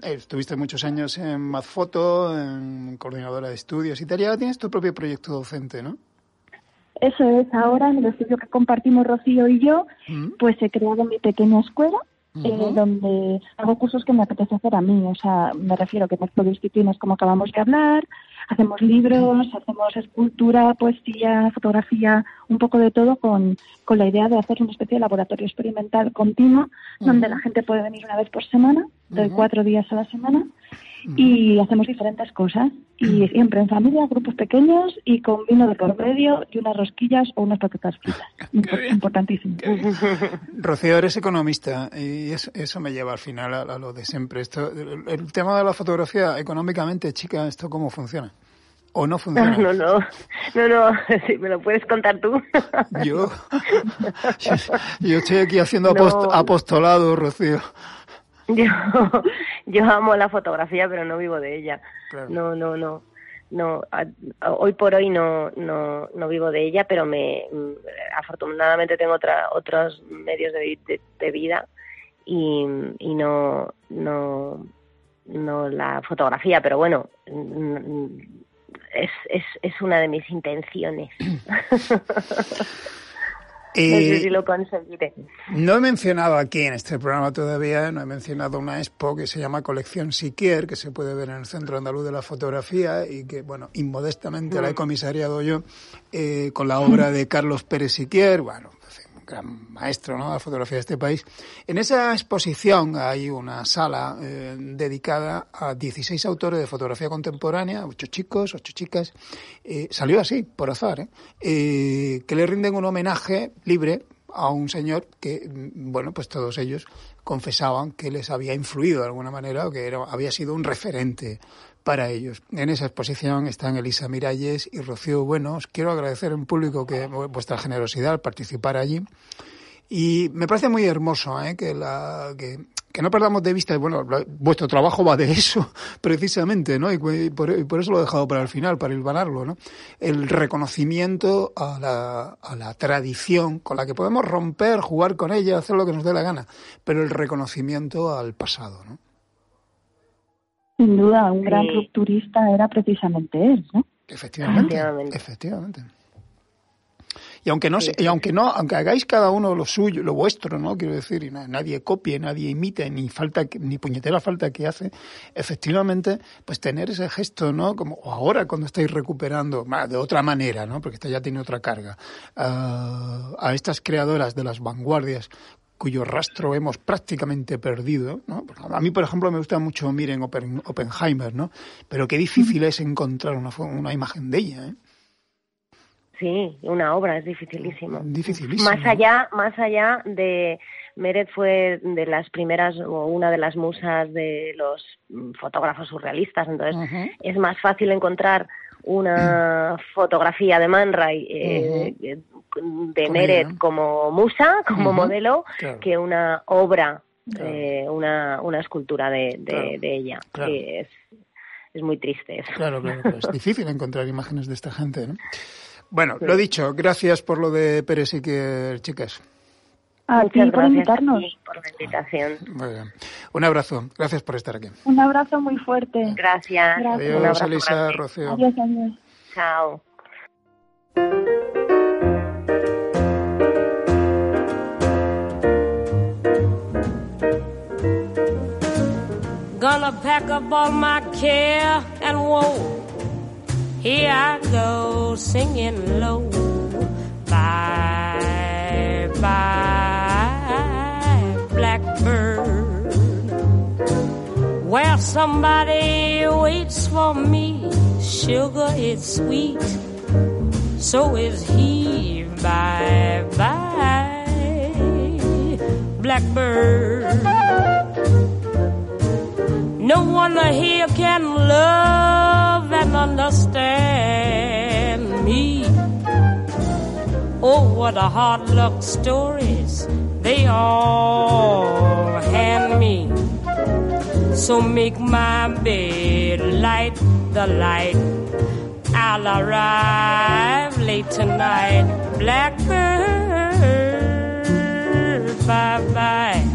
Estuviste muchos años en Mazfoto, en coordinadora de estudios y tal, ya tienes tu propio proyecto docente, ¿no? Eso es, ahora en el estudio que compartimos Rocío y yo, pues he creado mi pequeña escuela eh, donde hago cursos que me apetece hacer a mí. O sea, me refiero que mezclo disciplinas como acabamos de hablar, hacemos libros, hacemos escultura, poesía, fotografía, un poco de todo con, con la idea de hacer una especie de laboratorio experimental continuo, donde la gente puede venir una vez por semana, de cuatro días a la semana, y hacemos diferentes cosas. Y siempre en familia, grupos pequeños y con vino de por medio y unas rosquillas o unas patatas fritas. [laughs] Importantísimo. [laughs] Rocío, eres economista y eso, me lleva al final a, lo de siempre. Esto, el, tema de la fotografía, económicamente, chica, ¿esto cómo funciona? ¿O no funciona? [laughs] No, no, no, no, me lo puedes contar tú. Yo, yo, estoy aquí haciendo apostolado, Rocío. [laughs] Yo, yo amo la fotografía, pero no vivo de ella. No, no, no. No, hoy por hoy no, no, no vivo de ella, pero me afortunadamente tengo otra, otros medios de, de, vida y, y no, no, no la fotografía, pero bueno, es, es, es una de mis intenciones. [clears throat] Eh, lo conseguiré. No he mencionado aquí en este programa todavía, no he mencionado una expo que se llama Colección Siquier, que se puede ver en el Centro Andaluz de la Fotografía y que, bueno, inmodestamente la he mm. comisariado yo eh, con la obra de Carlos Pérez Siquier, bueno, gran maestro ¿no? de la fotografía de este país. En esa exposición hay una sala eh, dedicada a 16 autores de fotografía contemporánea, ocho chicos, ocho chicas. Eh, salió así, por azar, ¿eh? ¿eh? que le rinden un homenaje libre a un señor que, mm, bueno, pues todos ellos confesaban que les había influido de alguna manera o que era, había sido un referente para ellos. En esa exposición están Elisa Miralles y Rocío Buenos. Quiero agradecer en público que vuestra generosidad al participar allí. Y me parece muy hermoso ¿eh? que, la, que, que, no perdamos de vista, bueno, vuestro trabajo va de eso, [laughs] precisamente, ¿no? Y por, por, eso lo he dejado para el final, para hilvanarlo, ¿no? El reconocimiento a la, a la tradición con la que podemos romper, jugar con ella, hacer lo que nos dé la gana, pero el reconocimiento al pasado, ¿no? Sin duda, un gran rupturista era precisamente él, ¿no? Efectivamente, efectivamente. Y aunque no, y aunque no, aunque hagáis cada uno lo suyo, lo vuestro, ¿no? Quiero decir, y nadie copie, nadie imite, ni falta, ni puñetera falta que hace, efectivamente, pues tener ese gesto, ¿no? Como ahora cuando estáis recuperando, de otra manera, ¿no? Porque esta ya tiene otra carga, a estas creadoras de las vanguardias cuyo rastro hemos prácticamente perdido. ¿no? A mí, por ejemplo, me gusta mucho Miren Oppenheimer, ¿no? pero qué difícil es encontrar una, una imagen de ella. ¿eh? Sí, una obra es dificilísimo. Dificilísimo. Más allá, más allá de Meret fue de las primeras o una de las musas de los fotógrafos surrealistas, entonces es más fácil encontrar una [clears throat] fotografía de Man Ray eh, de Meret como musa, como modelo, que una obra, eh, una, una escultura de, de, ella. Que es, es muy triste eso. Claro, claro, es [laughs] difícil encontrar imágenes de esta gente, ¿no? Bueno, lo dicho, gracias por lo de Pérez y que chicas. A ti por invitarnos. por la invitación. Muy bien. Un abrazo. Gracias por estar aquí. Un abrazo muy fuerte. Gracias. Adiós, Elisa, Rocío. Adiós, adiós. Chao. Gonna pack up all my care and woe. Here I go singing low. Bye, bye, blackbird. Where somebody waits for me, sugar is sweet, so is he. Bye, bye, blackbird. No one here can love and understand me. Oh, what a hard luck stories they all hand me. So make my bed light the light. I'll arrive late tonight. Blackbird, bye bye.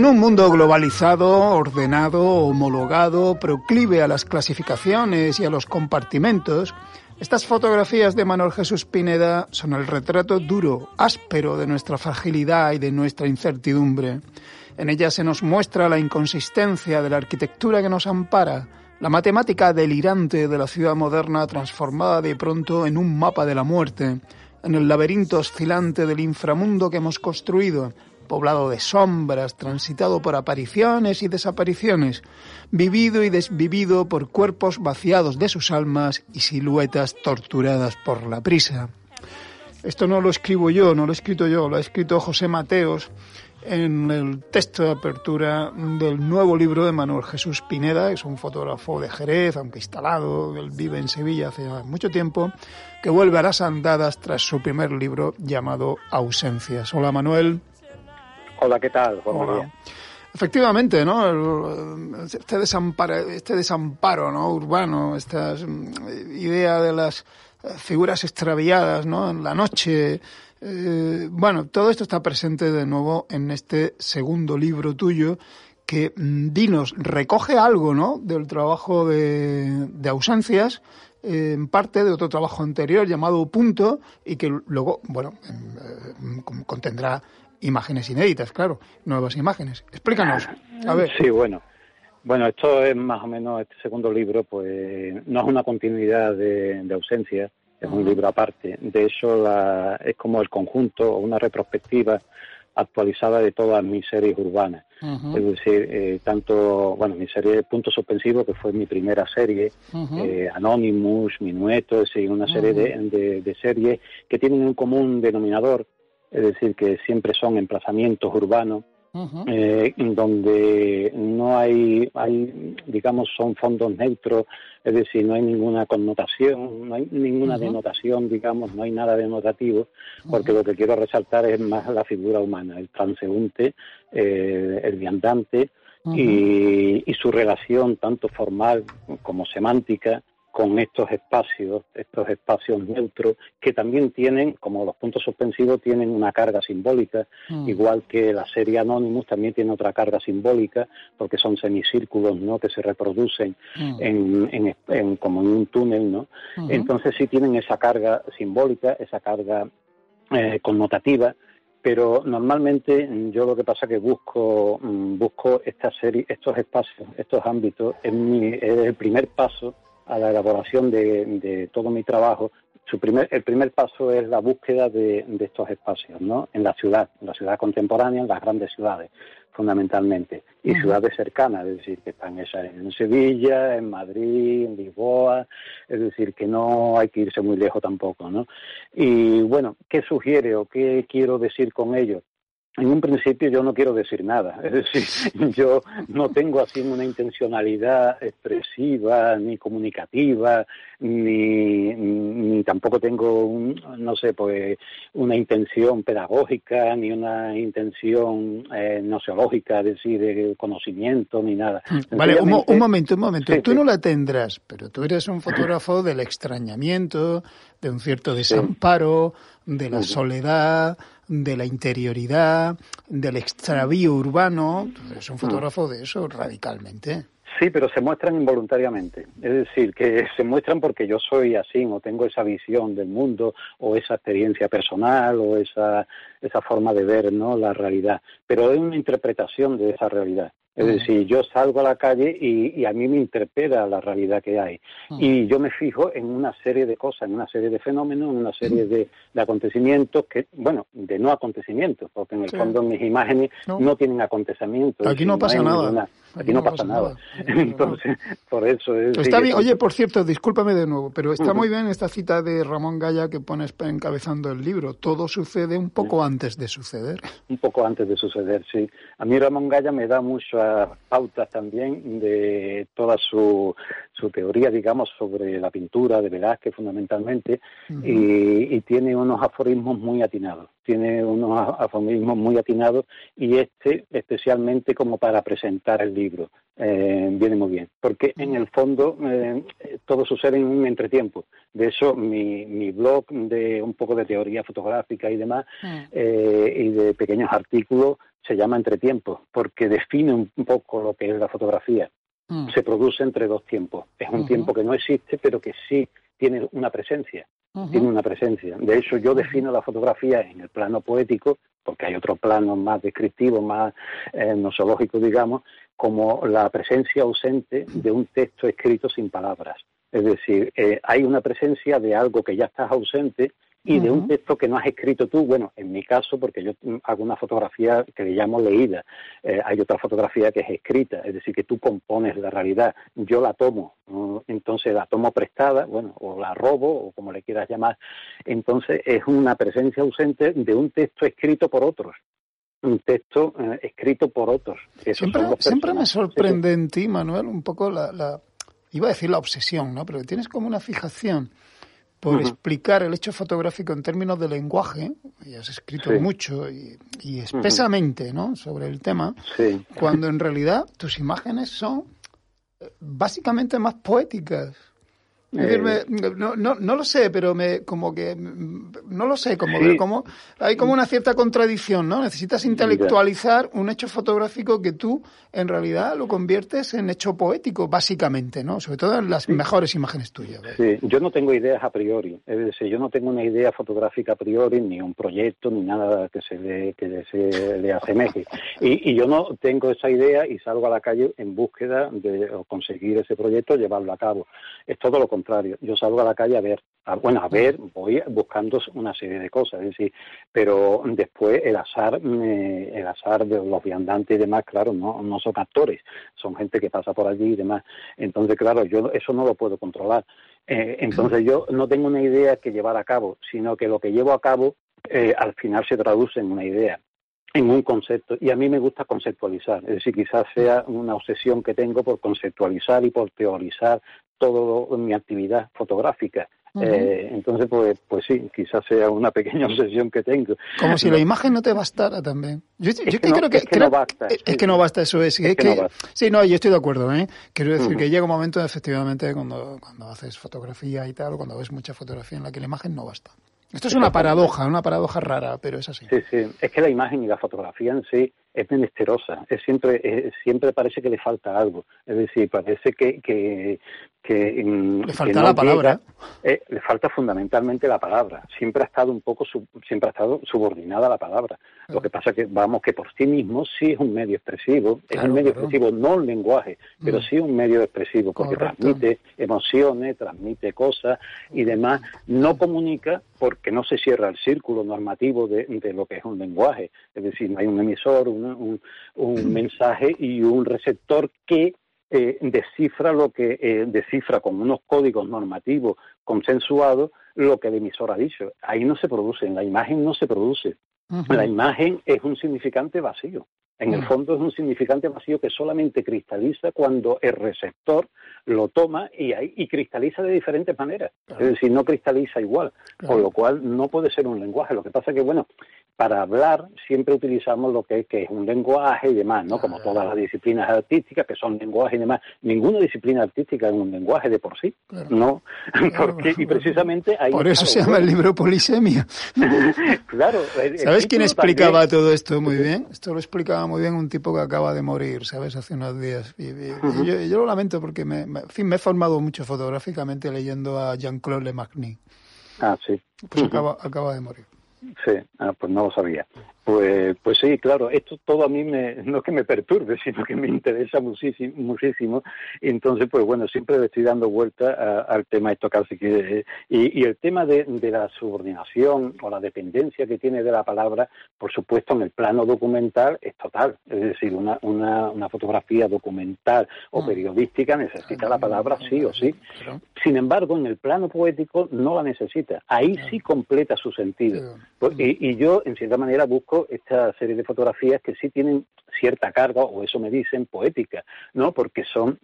En un mundo globalizado, ordenado, homologado, proclive a las clasificaciones y a los compartimentos, estas fotografías de Manuel Jesús Pineda son el retrato duro, áspero de nuestra fragilidad y de nuestra incertidumbre. En ellas se nos muestra la inconsistencia de la arquitectura que nos ampara, la matemática delirante de la ciudad moderna transformada de pronto en un mapa de la muerte, en el laberinto oscilante del inframundo que hemos construido, poblado de sombras, transitado por apariciones y desapariciones, vivido y desvivido por cuerpos vaciados de sus almas y siluetas torturadas por la prisa. Esto no lo escribo yo, no lo he escrito yo, lo ha escrito José Mateos en el texto de apertura del nuevo libro de Manuel Jesús Pineda, es un fotógrafo de Jerez, aunque instalado, él vive en Sevilla hace mucho tiempo, que vuelve a las andadas tras su primer libro llamado Ausencias. Hola Manuel. Hola, ¿qué tal, Efectivamente, ¿no? Este desamparo, este desamparo ¿no? urbano, esta mm, idea de las eh, figuras extraviadas, ¿no? En la noche. Eh, bueno, todo esto está presente de nuevo en este segundo libro tuyo que, mm, dinos, recoge algo, ¿no? Del trabajo de, de ausencias, eh, en parte de otro trabajo anterior llamado Punto y que luego, bueno, contendrá imágenes inéditas, claro, nuevas imágenes. Explícanos. A ver. Sí, bueno. Bueno, esto es más o menos, este segundo libro, pues no es una continuidad de, ausencia, es un libro aparte. De hecho, la, es como el conjunto o una retrospectiva actualizada de todas mis series urbanas. Es decir, eh, tanto, bueno, mi serie Punto Suspensivo, que fue mi primera serie, eh, Anonymous, Minueto, es decir, una serie de, de, series que tienen un común denominador, es decir, que siempre son emplazamientos urbanos, eh, donde no hay, hay, digamos, son fondos neutros, es decir, no hay ninguna connotación, no hay ninguna denotación, digamos, no hay nada denotativo, porque lo que quiero resaltar es más la figura humana, el transeúnte, eh, el viandante y, y su relación tanto formal como semántica con estos espacios, estos espacios neutros, que también tienen, como los puntos suspensivos, tienen una carga simbólica, mm. igual que la serie Anonymous también tiene otra carga simbólica, porque son semicírculos, ¿no?, que se reproducen mm. en, en, como en un túnel, ¿no? Entonces sí tienen esa carga simbólica, esa carga eh, connotativa, pero normalmente yo lo que pasa es que busco mm, busco esta serie, estos espacios, estos ámbitos, es, mi, es el primer paso a la elaboración de, todo mi trabajo, su primer, el primer paso es la búsqueda de, estos espacios, ¿no? En la ciudad, en la ciudad contemporánea, en las grandes ciudades. fundamentalmente, y ciudades cercanas, es decir, que están en Sevilla, en Madrid, en Lisboa, es decir, que no hay que irse muy lejos tampoco, ¿no? Y bueno, ¿qué sugiere o qué quiero decir con ello? En un principio yo no quiero decir nada, [laughs] es decir, yo no tengo así una intencionalidad expresiva ni comunicativa, ni, ni tampoco tengo, no sé, pues una intención pedagógica, ni una intención eh, nociológica, es decir, de conocimiento, ni nada. Mm, vale, un, momento, un momento, tú no la tendrás, pero tú eres un fotógrafo del extrañamiento, de un cierto desamparo, de la soledad, de la interioridad, del extravío urbano. Es un fotógrafo de eso radicalmente. Sí, pero se muestran involuntariamente. Es decir, que se muestran porque yo soy así, o tengo esa visión del mundo, o esa experiencia personal, o esa, esa forma de ver ¿no? la realidad. Pero es una interpretación de esa realidad. Es decir, yo salgo a la calle y, a mí me interpela la realidad que hay. Y yo me fijo en una serie de cosas, en una serie de fenómenos, en una serie de, acontecimientos que, bueno, de no acontecimientos, porque en el fondo mis imágenes no, tienen acontecimientos. Aquí no pasa nada. Aquí, no, pasa, nada. Entonces, [laughs] por eso es. Está bien. Oye, por cierto, discúlpame de nuevo, pero está muy bien esta cita de Ramón Gaya que pones encabezando el libro. Todo sucede un poco antes de suceder. Un poco antes de suceder, sí. A mí Ramón Gaya me da muchas pautas también de toda su, su teoría, digamos, sobre la pintura de Velázquez fundamentalmente, y, y tiene unos aforismos muy atinados tiene unos aforismos muy atinados y este especialmente como para presentar el libro. Eh, viene muy bien porque en el fondo eh, todo sucede en un entretiempo. De eso mi, mi blog de un poco de teoría fotográfica y demás mm. eh, y de pequeños artículos se llama entretiempo porque define un poco lo que es la fotografía mm. se produce entre dos tiempos es un tiempo que no existe pero que sí tiene una presencia tiene una presencia. De hecho, yo defino la fotografía en el plano poético, porque hay otro plano más descriptivo, más eh, nosológico, digamos, como la presencia ausente de un texto escrito sin palabras. Es decir, eh, hay una presencia de algo que ya está ausente y de un texto que no has escrito tú, bueno, en mi caso, porque yo hago una fotografía que le llamo leída, eh, hay otra fotografía que es escrita, es decir, que tú compones la realidad, yo la tomo, entonces la tomo prestada, bueno, o la robo, o como le quieras llamar, entonces es una presencia ausente de un texto escrito por otros un texto eh, escrito por otros. Siempre, siempre me sorprende en ti, Manuel, un poco la, la, iba a decir la obsesión, ¿no? Pero tienes como una fijación por explicar el hecho fotográfico en términos de lenguaje, y has escrito mucho y, espesamente ¿no? sobre el tema, cuando en realidad tus imágenes son eh, básicamente más poéticas. Eh, no, no, no, lo sé, pero me como que no lo sé, como que como hay como una cierta contradicción, ¿no? Necesitas intelectualizar un hecho fotográfico que tú en realidad lo conviertes en hecho poético, básicamente, ¿no? Sobre todo en las mejores imágenes tuyas. Sí, yo no tengo ideas a priori, es decir, yo no tengo una idea fotográfica a priori, ni un proyecto, ni nada que se le, que se le asemeje. Y, y yo no tengo esa idea y salgo a la calle en búsqueda de conseguir ese proyecto, llevarlo a cabo. Es todo lo contrario contrario, yo salgo a la calle a ver, bueno, a ver, voy buscando una serie de cosas, es decir, pero después el azar, el azar de los viandantes y demás, claro, no, no son actores, son gente que pasa por allí y demás. Entonces, claro, yo eso no lo puedo controlar. Eh, entonces yo no tengo una idea que llevar a cabo, sino que lo que llevo a cabo eh, al final se traduce en una idea en un concepto. Y a mí me gusta conceptualizar, es decir, quizás sea una obsesión que tengo por conceptualizar y por teorizar toda mi actividad fotográfica. eh, entonces, pues, pues sí, quizás sea una [laughs] pequeña obsesión que tengo. Como si la imagen no te bastara también. Yo, yo que creo que, es que no basta. Es, que no basta, eso es. es, que, Sí, no, yo estoy de acuerdo. ¿eh? Quiero decir que llega un momento, efectivamente, cuando, cuando haces fotografía y tal, cuando ves mucha fotografía en la que la imagen no basta. Esto es una paradoja, una paradoja rara, pero es así. Sí, sí. Es que la imagen y la fotografía en sí es menesterosa. Es siempre, siempre parece que le falta algo. Es decir, parece que, que, que mm, le falta la palabra. Eh, le falta fundamentalmente la palabra. Siempre ha estado un poco, siempre ha estado subordinada a la palabra. Lo que pasa que vamos que por sí mismo sí es un medio expresivo. es un medio expresivo, no un lenguaje, pero mm. sí un medio expresivo porque transmite emociones, transmite cosas y demás. No comunica porque no se cierra el círculo normativo de, de, lo que es un lenguaje. Es decir, no hay un emisor, un un, mensaje y un receptor que eh, descifra lo que eh, descifra con unos códigos normativos consensuados lo que el emisor ha dicho. Ahí no se produce, en la imagen no se produce. La imagen es un significante vacío. En el mm. fondo es un significante vacío que solamente cristaliza cuando el receptor lo toma y, y cristaliza de diferentes maneras. Es decir, no cristaliza igual, con lo cual no puede ser un lenguaje. Lo que pasa es que, bueno, para hablar siempre utilizamos lo que es, que es un lenguaje y demás, ¿no? Como todas las disciplinas artísticas que son lenguaje y demás. Ninguna disciplina artística es un lenguaje de por sí, ¿no? [laughs] Porque, y precisamente ahí... Por eso se llama el libro Polisemia. [laughs] claro. ¿Sabes quién explicaba todo esto muy bien? Esto lo explicaba muy bien un tipo que acaba de morir, ¿sabes? Hace unos días. Y, yo, lo lamento porque me, me, fin, me he formado mucho fotográficamente leyendo a Jean-Claude Le Magny. Ah, sí. Pues acaba, acaba de morir. Sí, ah, pues no lo sabía. Pues, pues sí, claro, esto todo a mí me, [laughs] no es que me perturbe, sino que me interesa muchísimo, muchísimo. Entonces, pues bueno, siempre le estoy dando vuelta al tema esto casi que... Y, y el tema de, de, la subordinación o la dependencia que tiene de la palabra, por supuesto, en el plano documental es total. Es decir, una, una, una fotografía documental o mm. periodística necesita la palabra sí o sí. Sin embargo, en el plano poético no la necesita. Ahí sí completa su sentido. Pues, y, y yo, en cierta manera, busco esta serie de fotografías que sí tienen cierta carga, o eso me dicen, poética, ¿no? Porque son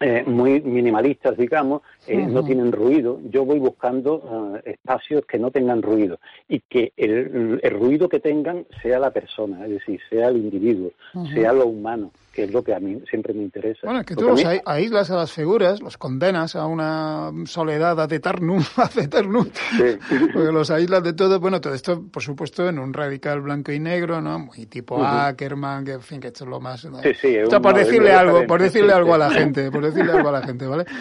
eh, muy minimalistas, digamos, eh, no tienen ruido. Yo voy buscando eh, espacios que no tengan ruido y que el, ruido que tengan sea la persona, es decir, sea el individuo, sea lo humano que es lo que a mí siempre me interesa. Bueno, que tú los aíslas a las figuras, los condenas a una soledad ad eternum, [laughs] ad eternum, sí. porque los aíslas de todo, bueno, todo esto, por supuesto, en un radical blanco y negro, ¿no? Muy tipo Ackerman, que en fin, que esto es lo más... Sí, sí, esto por decirle algo, por decirle algo a la gente, por decirle algo a la gente, ¿vale? [laughs]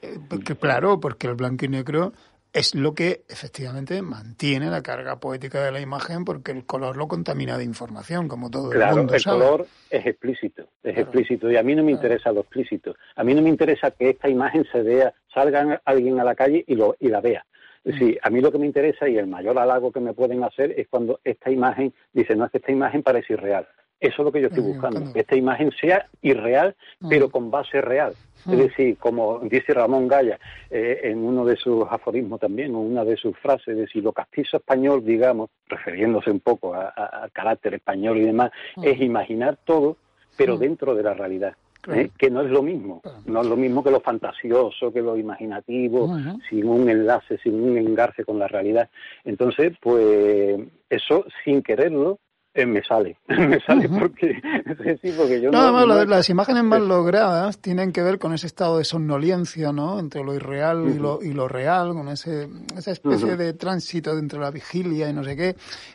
Eh, porque, claro, porque el blanco y negro es lo que efectivamente mantiene la carga poética de la imagen porque el color lo contamina de información, como todo el mundo el color es explícito, es explícito y a mí no me interesa lo explícito. A mí no me interesa que esta imagen se vea, salga alguien a la calle y, lo, y la vea. Decir, mm. a mí lo que me interesa y el mayor halago que me pueden hacer es cuando esta imagen dice, no, es que esta imagen parece irreal. Eso es lo que yo estoy buscando, que esta imagen sea irreal, mm. pero con base real. Es mm. decir, como dice Ramón Gaya eh, en uno de sus aforismos también, o una de sus frases, es decir, lo castizo español, digamos, refiriéndose un poco al carácter español y demás, mm. es imaginar todo, pero dentro de la realidad. ¿eh? que no es lo mismo, no es lo mismo que lo fantasioso, que lo imaginativo, sin un enlace, sin un engarce con la realidad. Entonces, pues eso, sin quererlo, eh, me sale, [laughs] me sale porque, [laughs] sí, porque yo no, las imágenes más logradas tienen que ver con ese estado de somnolencia, ¿no? Entre lo irreal y, lo, y lo real, con ese, esa especie de tránsito entre la vigilia y no sé qué.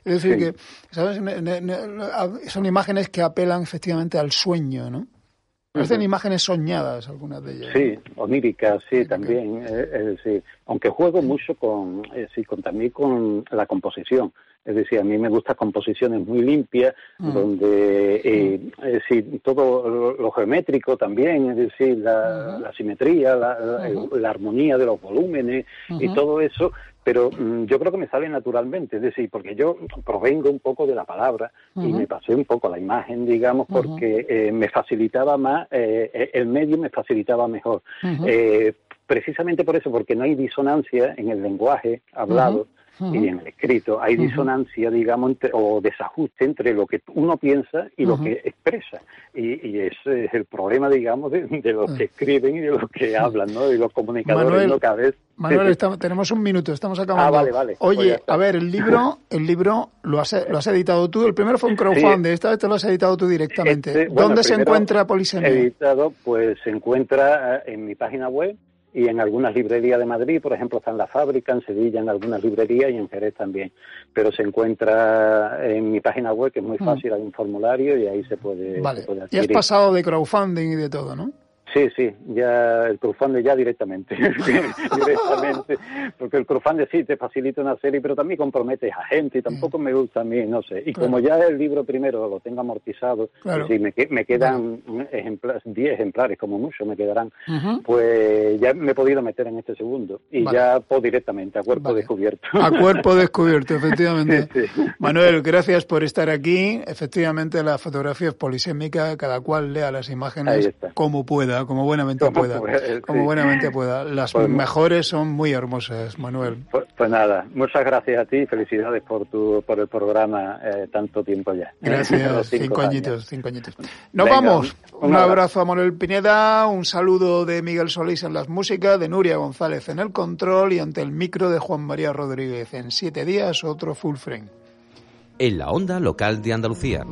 Es decir, que, ¿sabes? Son imágenes que apelan efectivamente al sueño, ¿no? Parecen imágenes soñadas, algunas de ellas. Sí, oníricas, sí, también. Eh, eh, Aunque juego mucho con, sí, con, también con la composición. Es decir, a mí me gustan composiciones muy limpias, mm. donde eh, mm. es decir, todo lo, geométrico también, es decir, la, simetría, la, armonía de los volúmenes y todo eso, pero mm, yo creo que me sale naturalmente, es decir, porque yo provengo un poco de la palabra y me pasé un poco a la imagen, digamos, porque eh, me facilitaba más, eh, el medio me facilitaba mejor. precisamente por eso, porque no hay disonancia en el lenguaje hablado y en el escrito. Hay disonancia, digamos, o desajuste entre lo que uno piensa y lo que expresa. Y, y, ese es el problema, digamos, de, los que escriben y de los que hablan, ¿no? Y los comunicadores, Manuel, ¿no? Cada vez... Manuel, [laughs] tenemos un minuto, estamos acabando. Ah, vale, vale. Oye, pues a ver, el libro, [laughs] el libro lo has, lo has editado tú. El primero fue un crowdfunding, esta vez te lo has editado tú directamente. Este, ¿Dónde se encuentra Polisemia? Editado, pues se encuentra eh, en mi página web, y en algunas librerías de Madrid, por ejemplo, está en la fábrica, en Sevilla, en algunas librerías y en Jerez también. Pero se encuentra en mi página web, que es muy mm. fácil, hay un formulario y ahí se puede, vale. y has pasado de crowdfunding y de todo, ¿no? Sí, sí, ya el crowdfunding ya directamente, [laughs] directamente, porque el crowdfunding sí te facilita una serie, pero también comprometes a gente y tampoco me gusta a mí, no sé. Y como ya el libro primero lo tengo amortizado, si me, me quedan ejemplares, 10 ejemplares como mucho me quedarán, pues ya me he podido meter en este segundo y ya pues directamente, a cuerpo descubierto. A cuerpo descubierto, efectivamente. [laughs] Manuel, gracias por estar aquí. Efectivamente, la fotografía es polisémica, cada cual lea las imágenes como pueda como buenamente pueda. como buenamente pueda. Las pues mejores son muy hermosas, Manuel. Pues, pues, nada, muchas gracias a ti y felicidades por tu por el programa eh, tanto tiempo ya. Gracias, [laughs] cinco, añitos, cinco añitos. Nos vamos. Un, abrazo a Manuel Pineda, un saludo de Miguel Solís en las músicas, de Nuria González en el control y ante el micro de Juan María Rodríguez. En siete días otro full frame. En la onda local de Andalucía.